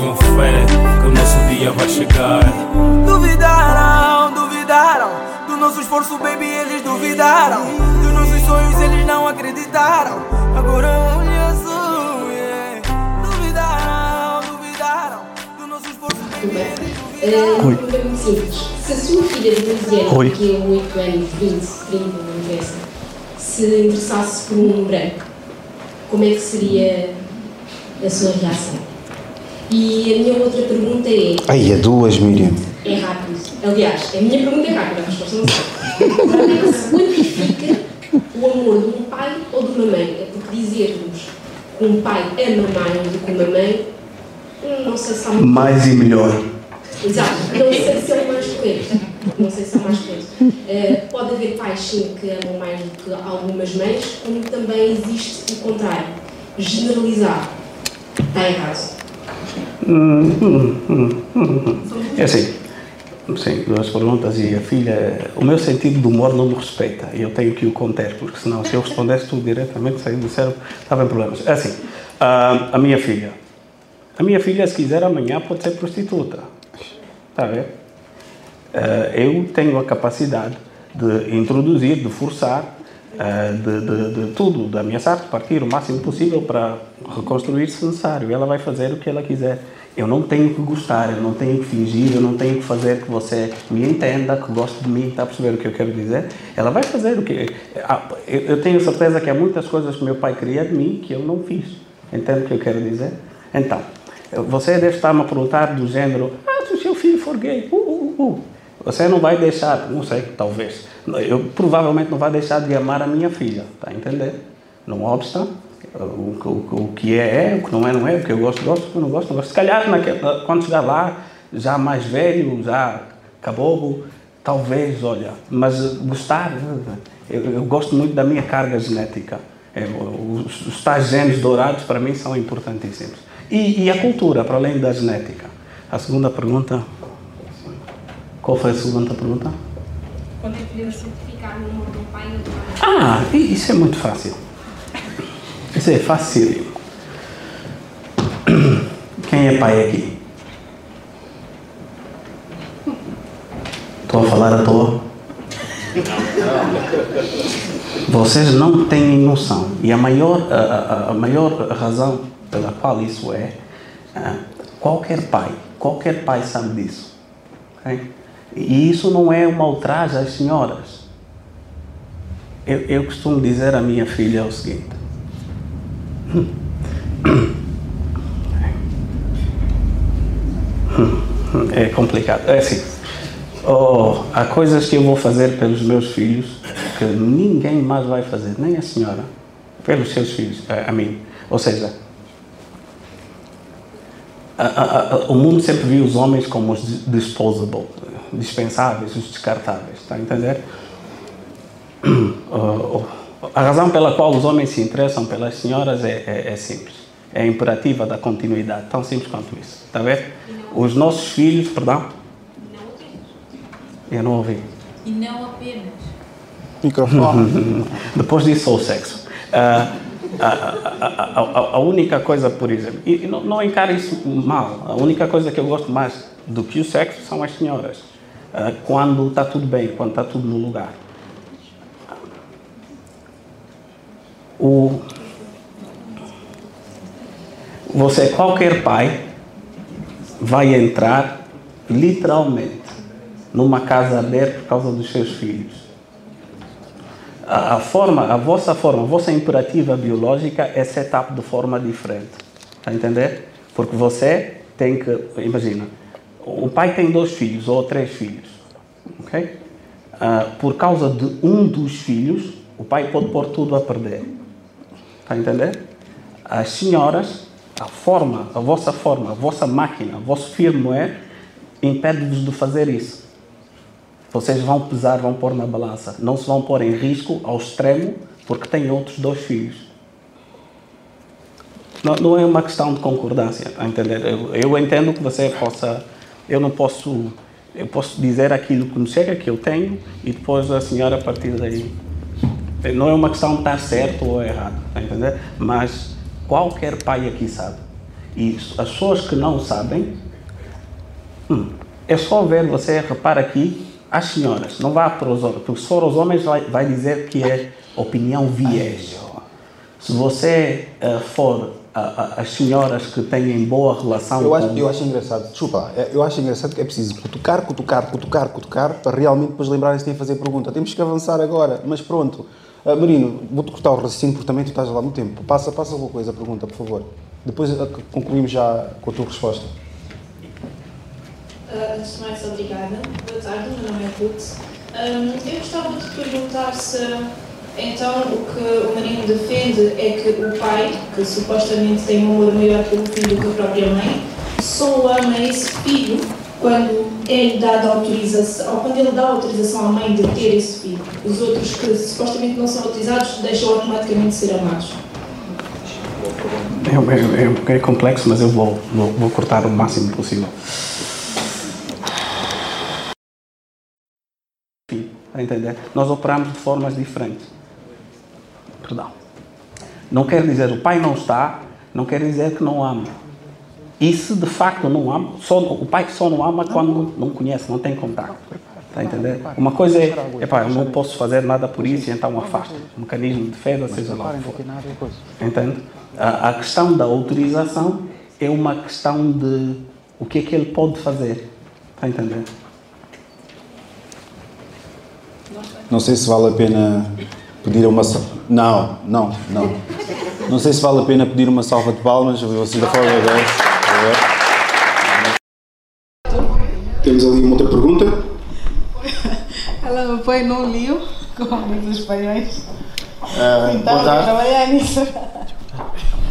tenho fé que o nosso dia vai chegar. Duvidaram, duvidaram Do nosso esforço, baby, eles duvidaram Dos nossos sonhos, eles não acreditaram Agora olha azul, yeah. Duvidaram, duvidaram Do nosso esforço, baby, eles duvidaram uma pergunta muito simples. Se a sua filha de 12 anos, Oi. daqui a 8 anos, 20, 30, não interessa, se interessasse por um branco, como é que seria a sua reação? E a minha outra pergunta é, Aí é duas, Miriam. é rápido. Aliás, a minha pergunta é rápida, a resposta não sei. Como é que se quantifica o amor de um pai ou de uma mãe? É porque dizermos que um pai ama mais do que uma mãe, não sei se há muito Mais e melhor. Exato, não sei se é o mais correto. Não sei se é o mais correto. Eh, pode haver pais sim que amam mais do que algumas mães, como também existe o contrário. Generalizar está errado. É assim. Sim, duas perguntas e a filha. O meu sentido de humor não me respeita e eu tenho que o conter, porque senão, se eu respondesse tudo diretamente, sair do cérebro, estava em problemas. É assim, a, a minha filha. A minha filha, se quiser, amanhã pode ser prostituta. Está a ver? Eh, eu tenho a capacidade de introduzir, de forçar, eh, de, de, de tudo, de ameaçar, de partir o máximo possível para reconstruir se necessário. Ela vai fazer o que ela quiser. Eu não tenho que gostar, eu não tenho que fingir, eu não tenho que fazer que você me entenda, que goste de mim, está a perceber o que eu quero dizer? Ela vai fazer o que. Ah, Eu tenho certeza que há muitas coisas que meu pai queria de mim que eu não fiz. Entende o que eu quero dizer? Então, você deve estar me a perguntar do género: ah, se o seu filho for gay, uh, uh, uh. Você não vai deixar, não sei, talvez. Eu provavelmente não vai deixar de amar a minha filha, está a entender? Não obsta, o, o, o que é, é, o que não é, não é, o que eu gosto, gosto, o que eu não gosto, não gosto. Se calhar, quando chegar lá, já mais velho, já caboclo, talvez, olha, mas gostar, eu, eu gosto muito da minha carga genética. É, os, os tais genes dourados, para mim, são importantíssimos. E, e a cultura, para além da genética. A segunda pergunta. Qual foi a segunda pergunta? Quando é que podemos certificar o amor um pai ou uma mãe? Ah, isso é muito fácil. Isso é fácil. Quem é pai aqui? Estou a falar à toa? Vocês não têm noção. E a maior, a, a- maior razão pela qual isso é, ah, qualquer pai, qualquer pai sabe disso. E isso não é uma ultraje às senhoras. Eu, eu costumo dizer à minha filha o seguinte: é complicado. É assim: oh, há coisas que eu vou fazer pelos meus filhos que ninguém mais vai fazer, nem a senhora, pelos seus filhos, a, mim. Ou seja, a- a- a- o mundo sempre viu os homens como os dis- disposable, dispensáveis, os descartáveis, está a entender? Uh, a razão pela qual os homens se interessam pelas senhoras é, é- é simples. É imperativa da continuidade, tão simples quanto isso. Está a ver? Os nossos filhos, perdão? Eu não ouvi. E não apenas. Microfone. Depois disso, só o sexo. Ah, a, a- a- a- única coisa, por exemplo, e não, não encare isso mal, a única coisa que eu gosto mais do que o sexo são as senhoras. Ah, quando está tudo bem, quando está tudo no lugar. O, você, qualquer pai, vai entrar literalmente numa casa aberta por causa dos seus filhos. A, a forma, a vossa forma, a vossa imperativa biológica é setup de forma diferente. Está a entender? Porque você tem que, imagina, o pai tem dois filhos ou três filhos, ok? ah, por causa de um dos filhos, o pai pode pôr tudo a perder. Está a entender? As senhoras, a forma, a vossa forma, a vossa máquina, o vosso firmware impede-vos de fazer isso. Vocês vão pesar, vão pôr na balança. Não se vão pôr em risco ao extremo porque têm outros dois filhos. Não, não é uma questão de concordância, está a entender? Eu, eu entendo que você possa. Eu não posso. Eu posso dizer aquilo que me chega, que eu tenho, e depois a senhora a partir daí. Não é uma questão de estar certo ou errado, entender? Mas qualquer pai aqui sabe. E as pessoas que não sabem, hum, é só ver, você repara aqui, as senhoras, não vá para os homens, porque se for os homens vai, vai dizer que é opinião viés. Se você uh, for a, a, as senhoras que têm boa relação Eu com... acho, eu acho engraçado, desculpa, é- eu acho engraçado que é preciso cutucar, cutucar, cutucar, cutucar, para realmente depois lembrarem-se de fazer pergunta. Temos que avançar agora, mas pronto. Ah, Marino, vou-te cortar o raciocínio porque também tu estás lá há muito tempo. Passa, passa alguma coisa, pergunta, por favor. Depois ah, concluímos já com a tua resposta. Ah, Antes de mais, obrigada. Boa tarde, meu nome é Ruth. Ahm, eu gostava de perguntar se então o que o Marino defende é que o pai, que supostamente tem um amor maior pelo filho do que a própria mãe, só ama esse filho quando é-lhe dada autorização, ou quando ele dá autorização à mãe de ter esse filho. Os outros que supostamente não são autorizados deixam automaticamente ser amados. É, é, é complexo, mas eu vou, vou, vou cortar o máximo possível. Entender? Nós operamos de formas diferentes. Perdão. Não quer dizer o pai não está, não quer dizer que não ama. E se de facto não ama, só, o pai só não ama quando não conhece, não tem contato. Está a entender? Uma coisa é, epá, eu não posso fazer nada por isso, então afasta. Um mecanismo de defesa, seja lá o que for. Entende? A, a questão da autorização é uma questão de o que é que ele pode fazer. Está a entender? Não sei se vale a pena pedir uma salva. Não, não, não. Não sei se vale a pena pedir uma salva de palmas, vocês da forma 10. Temos ali uma outra pergunta. Ela me põe num lío com amigos espanhóis. Ah, Então, boa tarde. trabalhar nisso.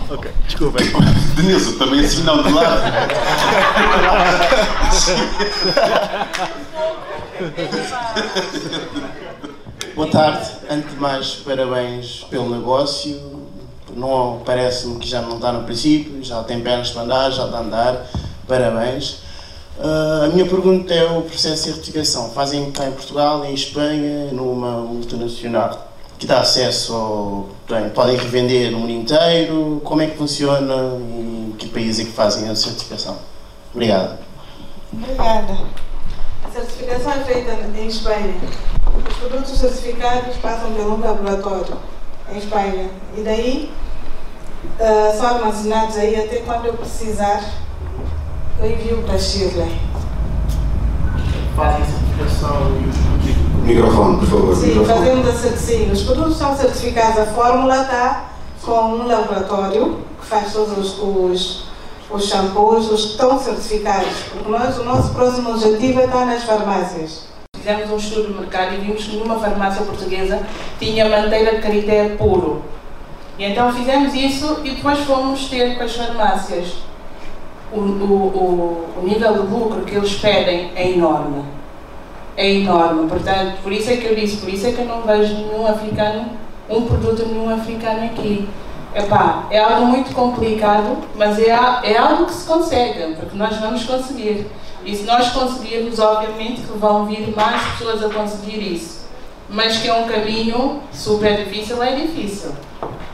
Ok, desculpem. Denilson, também assim não de lado. Boa tarde. Antes de mais, parabéns pelo negócio. Não parece-me que já não está no princípio, já tem pernas para andar, já está a andar. Parabéns. Ah, a minha pergunta é o processo de certificação. Fazem cá em Portugal, em Espanha, numa multinacional que dá acesso ao. Bem, podem revender no mundo inteiro. Como é que funciona em que país é que fazem a certificação? Obrigado. Obrigada. A certificação é feita em Espanha. Os produtos certificados passam por um laboratório em Espanha. E daí ah, são armazenados aí até quando eu precisar, eu envio para Chile. Fazem certificação e os produtos Microfone, por favor. Sim, microfone. fazemos a cer- sim, os produtos são certificados, a fórmula está com um laboratório que faz todos os, os, os shampoos, os que estão certificados, porque nós, o nosso próximo objetivo é estar nas farmácias. Fizemos um estudo de mercado e vimos que nenhuma farmácia portuguesa tinha manteiga de carité puro. E então fizemos isso e depois fomos ter com as farmácias. O, o, o, o nível de lucro que eles pedem é enorme. É enorme. Portanto, por isso é que eu disse, por isso é que eu não vejo nenhum africano, um produto nenhum africano aqui. Epá, é algo muito complicado, mas é, é algo que se consegue, porque nós vamos conseguir. E se nós conseguirmos, obviamente que vão vir mais pessoas a conseguir isso. Mas que é um caminho super difícil, é difícil.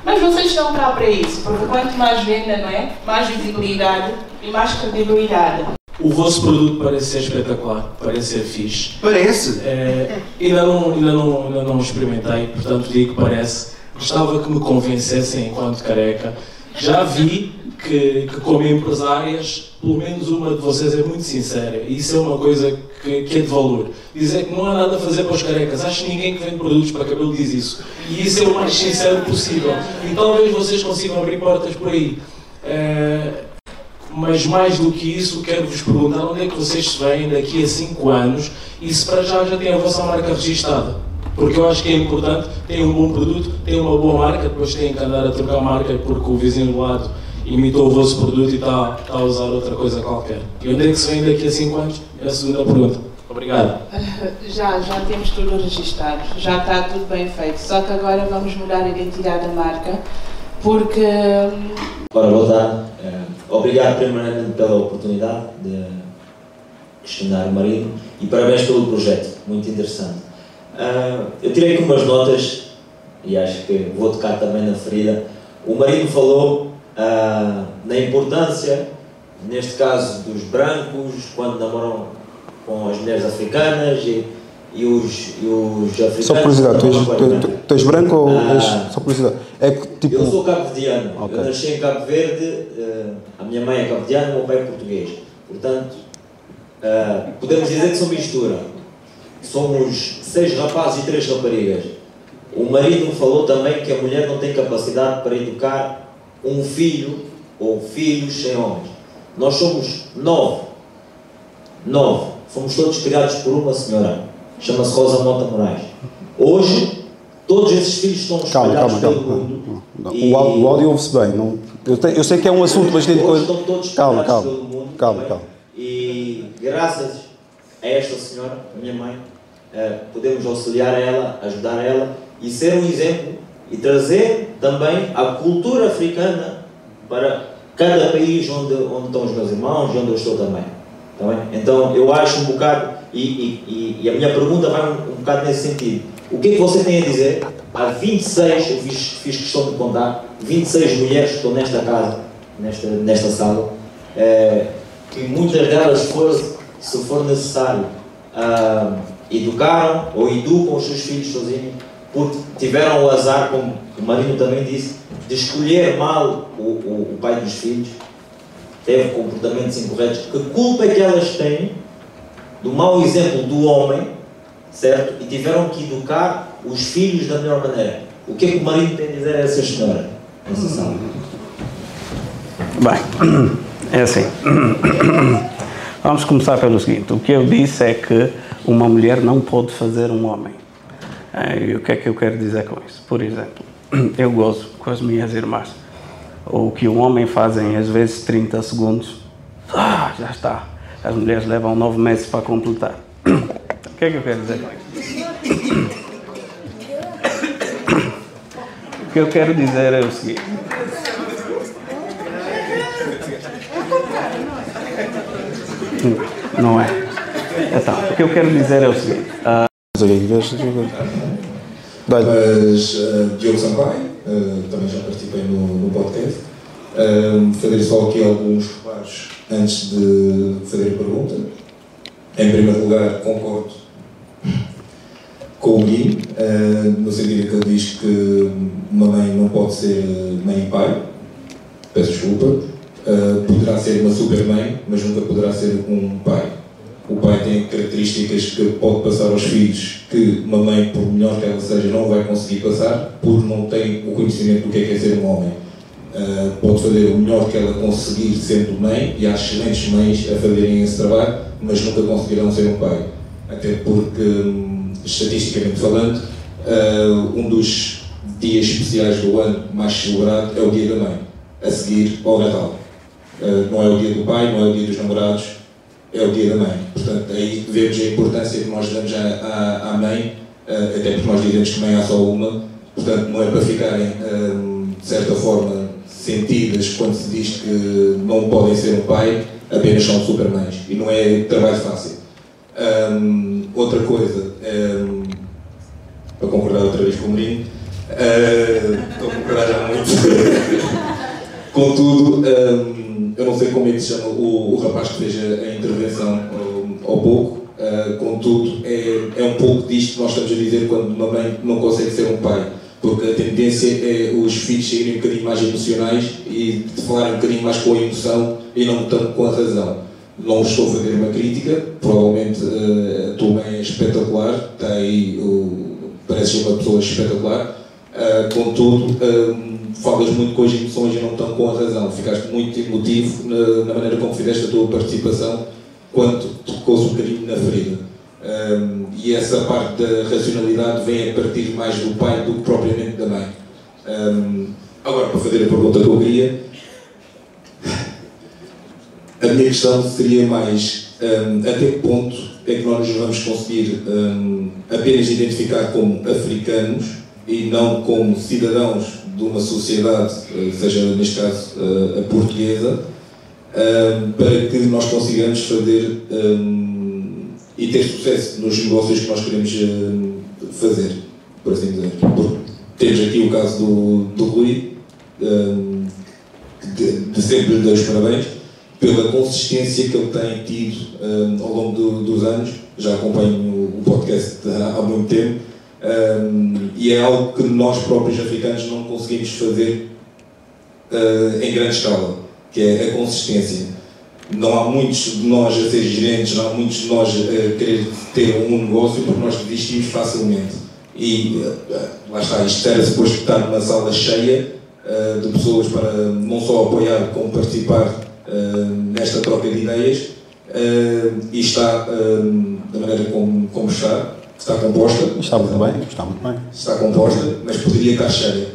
Mas vocês estão cá para isso, porque quanto mais venda, não é? Mais visibilidade e mais credibilidade. O vosso produto parece ser espetacular, parece ser fixe. Parece. É, ainda, não, ainda, não, ainda não experimentei, portanto digo que parece. Gostava que me convencessem enquanto careca. Já vi que, que como empresárias, pelo menos uma de vocês é muito sincera. E isso é uma coisa que, que é de valor. Dizer que não há nada a fazer para os carecas. Acho que ninguém que vende produtos para cabelo diz isso. E isso é o mais sincero possível. E talvez vocês consigam abrir portas por aí. É, mas mais do que isso, quero vos perguntar onde é que vocês se veem daqui a 5 anos e se para já já têm a vossa marca registada. Porque eu acho que é importante, tem um bom produto, tem uma boa marca, depois têm que andar a trocar marca porque o vizinho do lado imitou o vosso produto e está, está a usar outra coisa qualquer. E onde é que se vem daqui a 5 anos? É a segunda pergunta. Obrigado. Já, já temos tudo registado, já está tudo bem feito. Só que agora vamos mudar a identidade da marca, porque. Ora, boa tarde. Eh, Obrigado primeiramente pela oportunidade de questionar o marido e parabéns pelo projeto, muito interessante. Uh, eu tirei aqui umas notas e acho que vou tocar também na ferida. O marido falou uh, na importância, neste caso, dos brancos quando namoram com as mulheres africanas e, e, os, e os africanos. Só curiosidade, tu és, tu, tu, tu és branco ou és. Só curiosidade. É que tipo. Eu sou cabo-verdiano. Okay. Eu nasci em Cabo Verde, uh, a minha mãe é cabo-verdiana, o meu pai é português. Portanto, uh, podemos dizer que sou mistura. Somos seis rapazes e três raparigas. O marido me falou também que a mulher não tem capacidade para educar um filho ou filhos sem homens. Nós somos nove. Nove. Fomos todos criados por uma senhora. Chama-se Rosa Mota Moraes. Hoje, todos esses filhos estão espalhados calma, calma, pelo calma, mundo. E- O, áudio- ouve-se bem. Não, eu, te- eu sei que é um assunto bastante coisa. estão todos Calma, calma. mundo. Calma, é? calma. E graças a esta senhora, a minha mãe, eh, podemos auxiliar ela, ajudar ela e ser um exemplo e trazer também a cultura africana para cada país onde, onde estão os meus irmãos e onde eu estou também. Tá bem? Então eu acho um bocado, e, e- e- a minha pergunta vai um, bocado nesse sentido. O que é que você tem a dizer? Há 26, eu fiz, fiz questão de contar, 26 mulheres que estão nesta casa, nesta, nesta sala, eh, que muitas delas, for, se for necessário, ah, educaram ou educam os seus filhos sozinhos, porque tiveram o azar, como o marido também disse, de escolher mal o, o, o pai dos filhos, teve comportamentos incorretos. Que culpa é que elas têm do mau exemplo do homem, certo? E tiveram que educar os filhos da melhor maneira. O que é que o marido tem a dizer a essa senhora? Bem, é assim. Vamos começar pelo seguinte: o que eu disse é que uma mulher não pode fazer um homem. Eh, E o que é que eu quero dizer com isso? Por exemplo, eu gozo com as minhas irmãs. O que um homem faz em às vezes 30 segundos, ah, já está. As mulheres levam nove meses para completar. O que é que eu quero dizer com isso? O que eu quero dizer é o seguinte. Não é? Então, o que eu quero dizer é o seguinte. ah, Mas uh, Diogo Sampaio, uh, também já participei no, no podcast. Uh, fazer só aqui alguns reparos antes de fazer a pergunta. Em primeiro lugar, concordo com o Gui, uh, no sentido que ele diz que uma mãe não pode ser mãe e pai. Peço desculpa. Poderá ser uma super mãe, mas nunca poderá ser um pai. O pai tem características que pode passar aos filhos que uma mãe, por melhor que ela seja, não vai conseguir passar, porque não tem o conhecimento do que é, que é ser um homem. Uh, pode fazer o melhor que ela conseguir sendo mãe, e há excelentes mães a fazerem esse trabalho, mas nunca conseguirão ser um pai. Até porque, hum, estatisticamente falando, uh, um dos dias especiais do ano mais celebrado é o Dia da Mãe, a seguir ao Natal. Uh, não é o dia do pai, não é o dia dos namorados, é o dia da mãe. Portanto, aí vemos a importância que nós damos à, à, à mãe, uh, até porque nós dizemos que mãe há só uma, portanto, não é para ficarem, um, de certa forma, sentidas quando se diz que não podem ser um pai, apenas são supermães. E não é trabalho fácil. Um, outra coisa, um, para concordar outra vez com o Menino, uh, estou a concordar já muito. Contudo, hum, eu não sei como é que se chama o, o rapaz que fez a, intervenção ao pouco, uh, contudo, é, é um pouco disto que nós estamos a dizer quando uma mãe não consegue ser um pai. Porque a tendência é os filhos serem um bocadinho mais emocionais e falarem um bocadinho mais com a emoção e não tanto com a razão. Não estou a fazer uma crítica, provavelmente uh, a tua mãe é espetacular, aí, uh, parece uma pessoa espetacular, Uh, contudo, um, falas muito com as emoções e não estão com a razão. Ficaste muito emotivo na, na maneira como fizeste a tua participação quando tocou-se um bocadinho na ferida. Um, e essa parte da racionalidade vem a partir mais do pai do que propriamente da mãe. Um, agora, para fazer a pergunta que eu queria, a minha questão seria mais um, até que ponto é que nós nos vamos conseguir um, apenas identificar como africanos e não como cidadãos de uma sociedade, eh, seja neste caso eh, a portuguesa, um, para que nós consigamos fazer e ter sucesso nos negócios que nós queremos fazer, por assim dizer. Porque temos aqui o caso do, do Rui, de, de sempre lhe dou os parabéns, pela consistência que ele tem tido ao longo do, dos anos. Já acompanho o podcast há muito tempo um, e é algo que nós próprios africanos não conseguimos fazer uh, em grande escala, que é a consistência. Não há muitos de nós a ser gerentes, não há muitos de nós a querer ter um negócio porque nós desistimos facilmente. E uh, lá está, isto era suposto estar numa sala cheia uh, de pessoas para não só apoiar, como participar nesta troca de ideias e está da maneira como, como está, está composta. Está muito bem, está muito bem. Está composta, mas poderia estar cheia.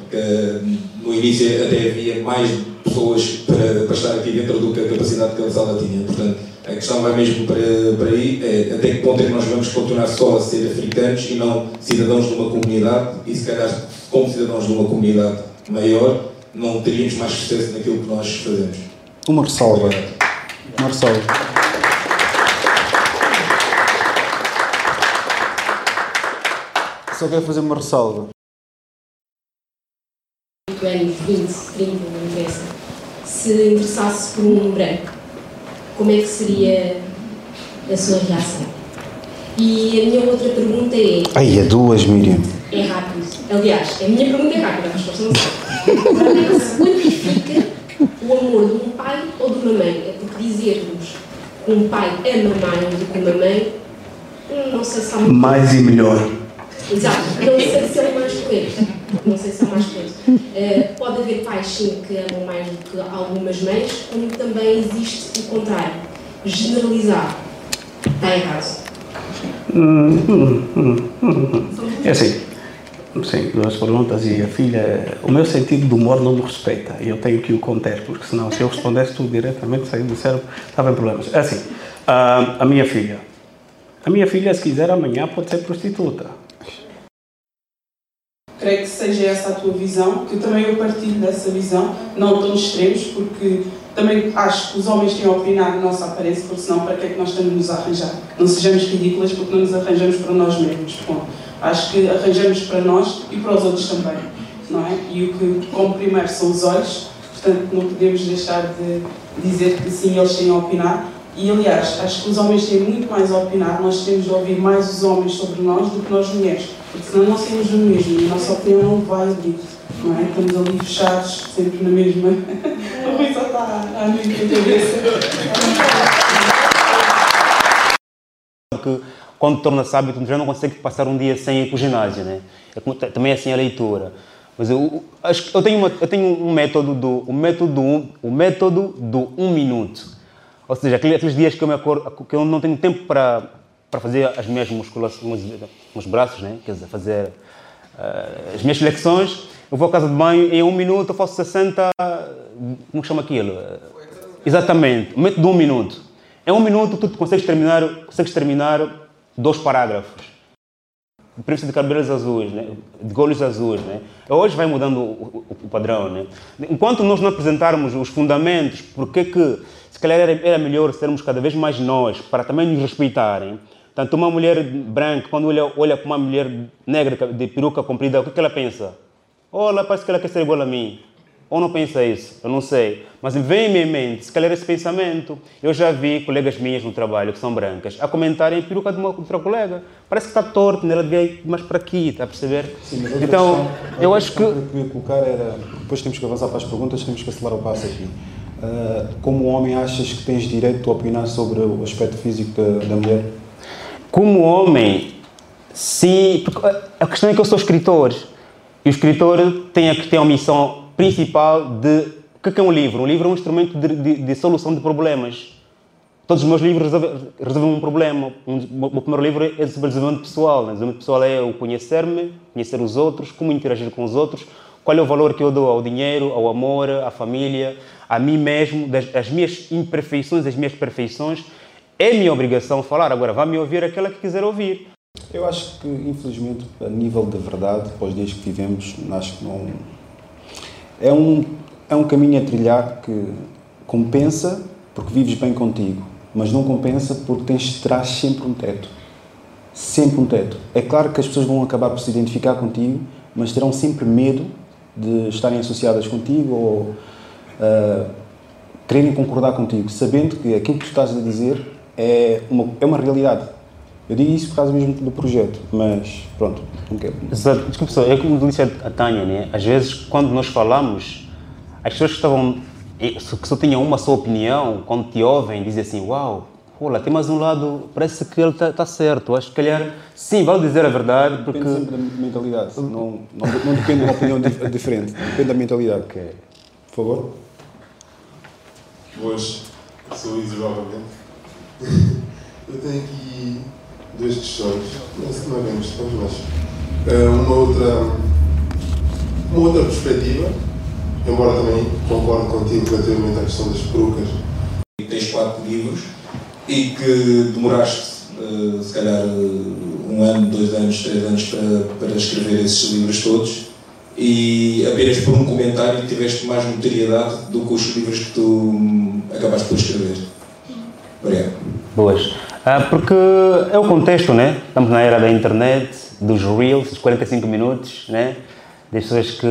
no início até havia mais pessoas para, para estar aqui dentro do que a capacidade que a sala tinha. Portanto, a questão vai mesmo para, para aí, é até que ponto é que nós vamos continuar só a ser africanos e não cidadãos de uma comunidade e se calhar como cidadãos de uma comunidade maior não teríamos mais sucesso naquilo que nós fazemos. Uma ressalva. Uma ressalva. Só quero fazer uma ressalva. 20, 20, 30, não interessa. Se interessasse por um branco, como é que seria a sua reação? E a minha outra pergunta é. Ai, é duas, Miriam. É rápido. Aliás, a minha pergunta é rápida, a resposta não sei. Como é que se quantifica o amor de um pai ou de uma mãe. É porque dizer-nos que um pai ama mais do que uma mãe, hum, não sei se há muito. Mais e melhor. Exato, não sei se é o mais correto. Não sei se é o mais. Uh, pode haver pais, sim, que amam mais do que algumas mães, como também existe o contrário. Generalizar está errado. É assim. Sim, duas perguntas e a filha. O meu sentido do humor não me respeita e eu tenho que o conter, porque senão, se eu respondesse tudo diretamente, sair do cérebro, estava em problemas. É assim, a, a minha filha. A minha filha, se quiser, amanhã pode ser prostituta. Creio que seja essa a tua visão, que também eu partilho dessa visão, não tão extremos, porque também acho que os homens têm a opinar na nossa aparência, porque senão para que é que nós estamos nos arranjar? Não sejamos ridículas porque não nos arranjamos para nós mesmos. Bom, acho que arranjamos para nós e para os outros também, não é? E o que como primeiro são os olhos, portanto não podemos deixar de dizer que sim, eles têm a opinar. E aliás, acho que os homens têm muito mais a opinar, nós temos de ouvir mais os homens sobre nós do que nós mulheres, porque senão não somos o mesmo a nossa opinião não vai ali, não é? Estamos ali fechados, sempre na mesma. A Rui só está a minha cabeça. Que quando torna-se hábito, já não consegue passar um dia sem ir para o ginásio, né? É, também é assim a leitura. Mas eu, acho, eu, tenho, uma, eu tenho um método do, um método, o método do um minuto. Ou seja, aqueles dias que eu, me acordo, que eu não tenho tempo para, para fazer as minhas musculações, meus braços, né? quer dizer, fazer uh, as minhas flexões, eu vou à casa de banho em um minuto eu faço 60, como chama aquilo? Exatamente, o método de um minuto. Em um minuto tu consegues terminar, consegues terminar dois parágrafos. Príncipe de cabelos azuis, né? de olhos azuis. Né? Hoje vai mudando o, o, o, padrão. Né? Enquanto nós não apresentarmos os fundamentos, porque que se calhar era, era melhor sermos cada vez mais nós, para também nos respeitarem. Tanto uma mulher branca, quando olha, olha para uma mulher negra de peruca comprida, o que, que ela pensa? Olha, parece que ela quer ser igual a mim. Ou não pensa isso? Eu não sei. Mas vem em mente, se calhar esse pensamento. Eu já vi colegas minhas no trabalho, que são brancas, a comentarem a peruca de uma outra colega. Parece que está torto, né? ela devia mais para aqui, está a perceber? Sim, mas então, questão, eu acho que... Que eu queria colocar era, depois temos que avançar para as perguntas, temos que acelerar o passo aqui. Uh, como homem, achas que tens direito a opinar sobre o aspecto físico da, da mulher? Como homem, sim. Porque a questão é que eu sou escritor E o escritor tem a, tem a missão principal de. O que é é um livro? Um livro é um instrumento de, de, de solução de problemas. Todos os meus livros resolvem, resolvem um problema. Um, o meu primeiro livro é sobre desenvolvimento pessoal. O desenvolvimento pessoal é o conhecer-me, conhecer os outros, como interagir com os outros, qual é o valor que eu dou ao dinheiro, ao amor, à família, a mim mesmo, das, as minhas imperfeições, as minhas perfeições. É minha obrigação falar. Agora, vá me ouvir aquela que quiser ouvir. Eu acho que, infelizmente, a nível da verdade, os dias que vivemos, acho que não. É um, é um caminho a trilhar que compensa porque vives bem contigo, mas não compensa porque tens traz sempre um teto. Sempre um teto. É claro que as pessoas vão acabar por se identificar contigo, mas terão sempre medo de estarem associadas contigo ou uh, quererem concordar contigo, sabendo que aquilo que tu estás a dizer é uma, é uma realidade. Eu digo isso por causa mesmo do projeto, mas pronto, não quero. Exato. Desculpa só, é como disse a Tânia, né? às vezes quando nós falamos, as pessoas que estavam, que só tinham uma só opinião, quando te ouvem, dizem assim, uau, olha, tem mais um lado, parece que ele está tá certo, acho que calhar, sim, vale dizer a verdade, porque... Depende sempre da mentalidade, não, não, não depende de uma opinião diferente, depende da mentalidade. Okay. Por favor. Boas, sou Luís novamente. Eu tenho aqui duas questões, não é bem questões, mas uh, uma outra, uma outra perspectiva, embora também concordo contigo relativamente à questão das perucas. Tens quatro livros e que demoraste, uh, se calhar, um ano, dois anos, três anos para, para escrever esses livros todos e apenas por um comentário tiveste mais notoriedade do que os livros que tu hum, acabaste por escrever. Obrigado. Boas. Ah, porque é o contexto, né? Estamos na era da internet, dos reels, dos 45 minutos, né? Das pessoas que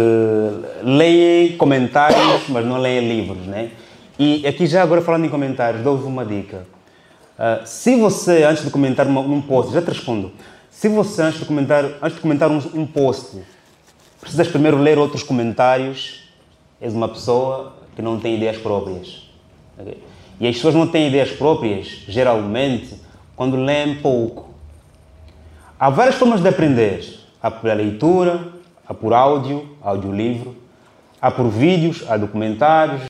leem comentários, mas não leem livros, né? E aqui já agora falando em comentários, dou-vos uma dica. Uh, se você, antes de comentar uma, um post, já te respondo, se você antes de comentar, antes de comentar um, um post, precisas primeiro ler outros comentários, és uma pessoa que não tem ideias próprias. Okay? E as pessoas não têm ideias próprias, geralmente, quando leem pouco. Há várias formas de aprender. Há por leitura, há por áudio, audiolivro, há por vídeos, há documentários.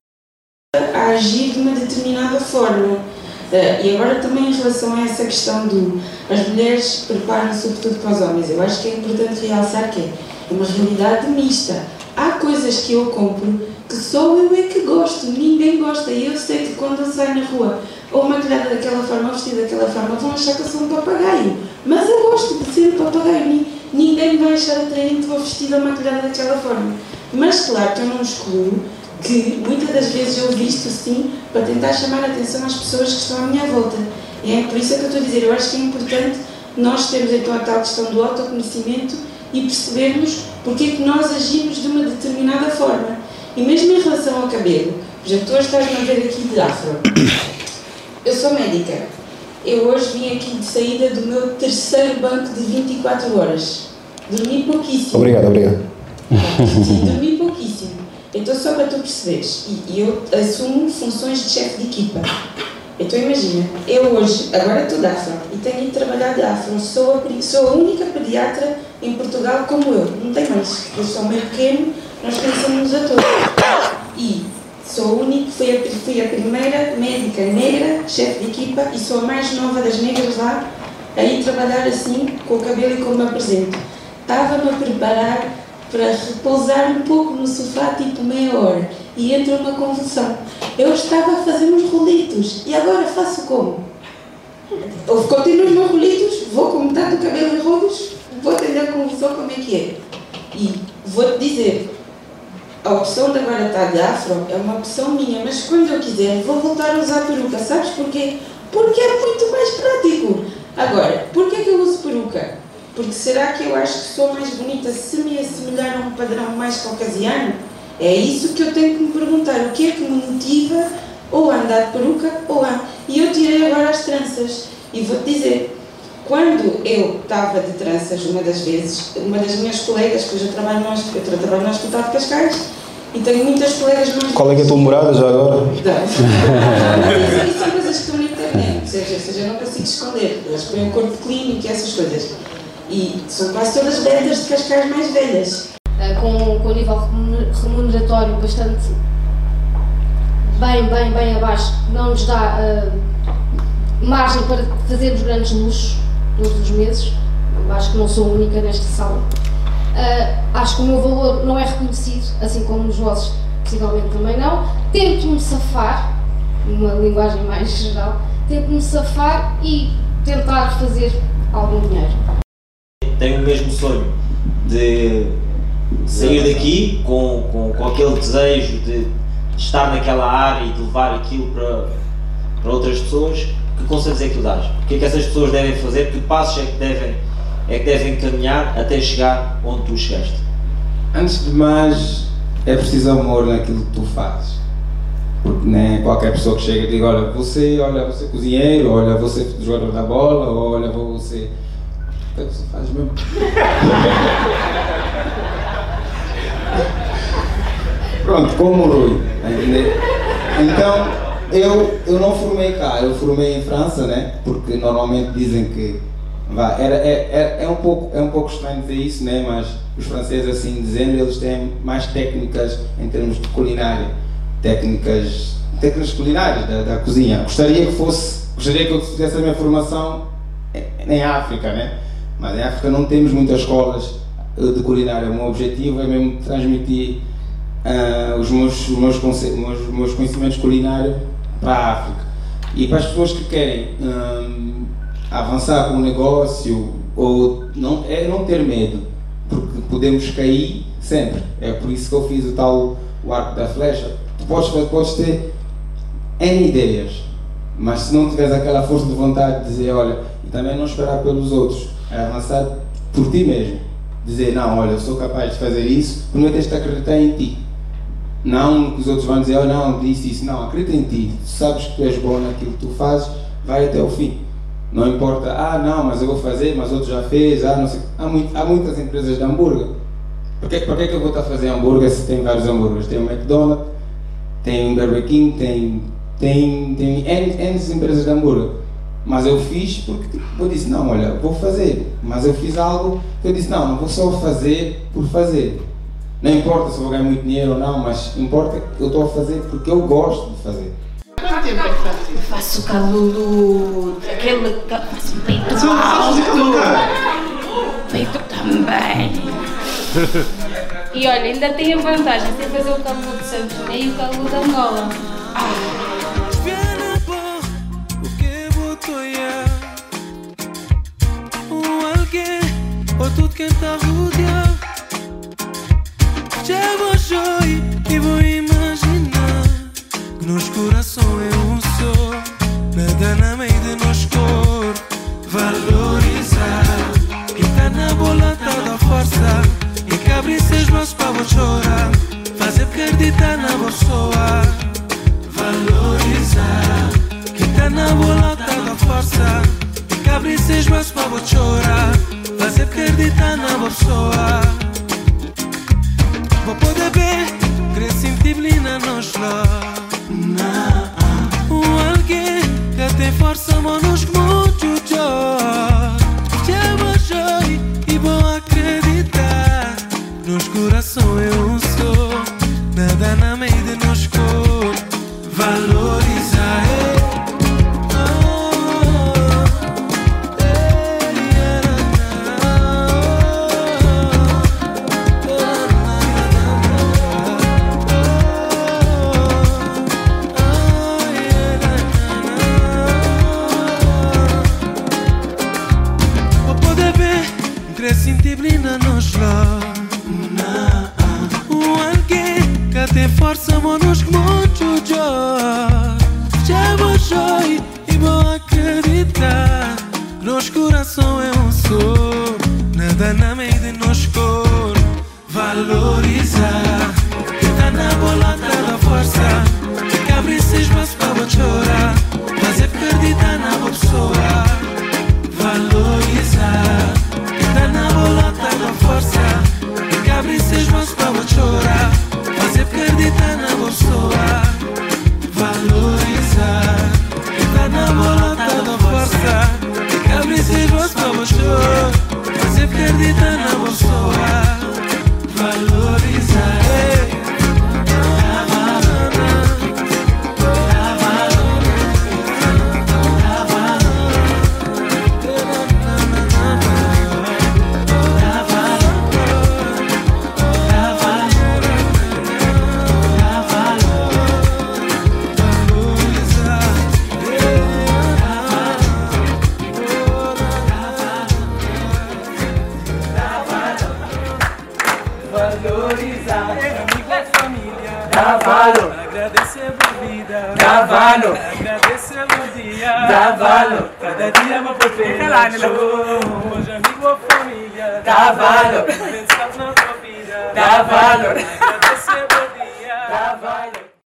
A agir de uma determinada forma. E agora também em relação a essa questão do as mulheres preparam-se sobretudo para os homens, eu acho que é importante realçar que é uma realidade mista. Há coisas que eu compro que só eu é que gosto, ninguém gosta. E eu sei que quando eu saio na rua, ou maquilhada daquela forma, ou vestida daquela forma, vão achar que eu sou um papagaio. Mas eu gosto de ser um papagaio. Ninguém vai achar atraente vou vestida ou maquilhada daquela forma. Mas claro que eu não excluo que muitas das vezes eu visto sim para tentar chamar a atenção às pessoas que estão à minha volta. É por isso é que eu estou a dizer, eu acho que é importante nós termos então a tal questão do autoconhecimento e percebermos porque é que nós agimos de uma determinada forma. E mesmo em relação ao cabelo, por exemplo, tu hoje estás-me a ver aqui de afro. Eu sou médica. Eu hoje vim aqui de saída do meu terceiro banco de 24 horas. Dormi pouquíssimo. Obrigado, obrigado. Dormi pouquíssimo. Então, só para tu perceberes, e eu assumo funções de chefe de equipa. Então, imagina, eu hoje, agora estou de afro e tenho de trabalhar de afro. Sou a, sou a única pediatra em Portugal como eu. Não tem mais. Eu sou meio pequeno, nós conhecemos a todos. E sou única, fui a, fui a primeira médica negra, chefe de equipa, e sou a mais nova das negras lá, a ir trabalhar assim, com o cabelo e como me apresento. Estava-me a preparar para repousar um pouco no sofá, tipo meia hora, e entra uma convulsão. Eu estava a fazer uns rolitos, e agora faço como? Eu continuo os meus rolitos, vou com metade do cabelo em rolos, vou atender a convulsão como é que é. E vou-te dizer, a opção de agora estar de afro é uma opção minha, mas quando eu quiser vou voltar a usar peruca. Sabes porquê? Porque é muito mais prático. Agora, porquê que eu uso peruca? Porque será que eu acho que sou mais bonita se me assimilar a um padrão mais caucasiano? É isso que eu tenho que me perguntar. O que é que me motiva ou a andar de peruca ou a... E eu tirei agora as tranças. E vou-te dizer, quando eu estava de tranças, uma das vezes, uma das minhas colegas, que eu já trabalho no, eu trabalho no Hospital de Cascais, e tenho muitas colegas mais... Qual é que é a tua morada já agora? Não. São coisas que estão na internet, ou seja, ou seja, eu não consigo esconder. Elas põem o corpo clínico e essas coisas. E são quase todas velhas de Cascais mais velhas. eh, com, com um nível remuner- remuneratório bastante bem, bem, bem abaixo, não nos dá eh, margem para fazermos grandes luxos todos os meses. Acho que não sou única nesta sala. Eh, acho que o meu valor não é reconhecido, assim como os vossos, possivelmente também não. Tento-me safar, numa linguagem mais geral, tento-me safar e tentar fazer algum dinheiro. tenho o mesmo sonho de sair daqui com, com, com aquele desejo de estar naquela área e de levar aquilo para, para outras pessoas, que conselhos é que tu dás? O que é que essas pessoas devem fazer? Que passos é que devem, é que devem caminhar até chegar onde tu chegaste? Antes de mais, é preciso amor naquilo que tu fazes. Porque nem qualquer pessoa que chega e diga, olha, você, olha, você é cozinheiro, olha, você é jogador da bola, ou olha, você. O que é que você faz mesmo? Pronto, como o Rui, tá entendendo? Então, eu, eu não formei cá, eu formei em França, né? Porque normalmente dizem que. Vá, era, é, é, é, um pouco, é um pouco estranho dizer isso, né? Mas os franceses, assim dizendo, eles têm mais técnicas em termos de culinária. Técnicas, técnicas culinárias da, da cozinha. Gostaria que fosse, gostaria que eu fizesse a minha formação em- África, né? Mas em África não temos muitas escolas de culinária. O meu objetivo é mesmo transmitir ah, os, meus, os, meus, meus conhecimentos culinários para a África. E para as pessoas que querem hum, avançar com o negócio, ou não, é não ter medo, porque podemos cair sempre. É por isso que eu fiz o tal o arco da flecha. Tu podes, podes ter N ideias, mas se não tiveres aquela força de vontade de dizer, olha, e também não esperar pelos outros, é avançar por ti mesmo. Dizer, não, olha, eu sou capaz de fazer isso, primeiro tens de acreditar em ti. Não que os outros vão dizer, oh não, disse isso. Não, acredita em ti. Tu sabes que tu és bom naquilo que tu fazes, vai até o fim. Não importa, ah não, mas eu vou fazer, mas outro já fez, ah não sei. Há, muito, há muitas empresas de hambúrguer. Por que, por que, que eu vou estar a fazer hambúrguer se tem vários hambúrgueres? Tem o McDonald's, tem o Burger King, tem, tem, tem N, N empresas de hambúrguer. Mas eu fiz porque tipo, eu disse, não, olha, vou fazer. Mas eu fiz algo que eu disse, não, não vou só fazer por fazer. Não importa se eu vou ganhar muito dinheiro ou não, mas importa que eu estou a fazer porque eu gosto de fazer. Quanto tempo é que faz isso? Faço calulu, aquele. Faço peito Só- calulu? Peito também. E olha, ainda tem a vantagem de fazer o caludo de Santos Tomé e o caludo de Angola. Um alguém ou tudo quem tá rodeado Já vou joir e vou imaginar Que nosso coração é um só Nada na meio de nós cor. Valorizar Quem tá na bola tá da força. E que abre seus braços pra vou chorar. Fazer acreditar na pessoa. Valorizar Quem tá na bola tá da força. E que abre seus braços pra vou chorar. Fazer acreditar na pessoa Vou poder ver Crescer em disciplina nos lá Um alguém que tem força Manos muito seus braços pra vou